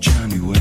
January.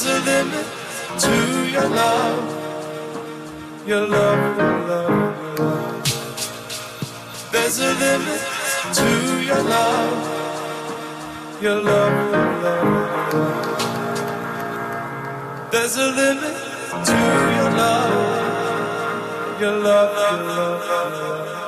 There's a limit to your love. Your love, your love, your love. There's a limit to your love. Your love, your love, your love. There's a limit to your love. Your love, your love, your love.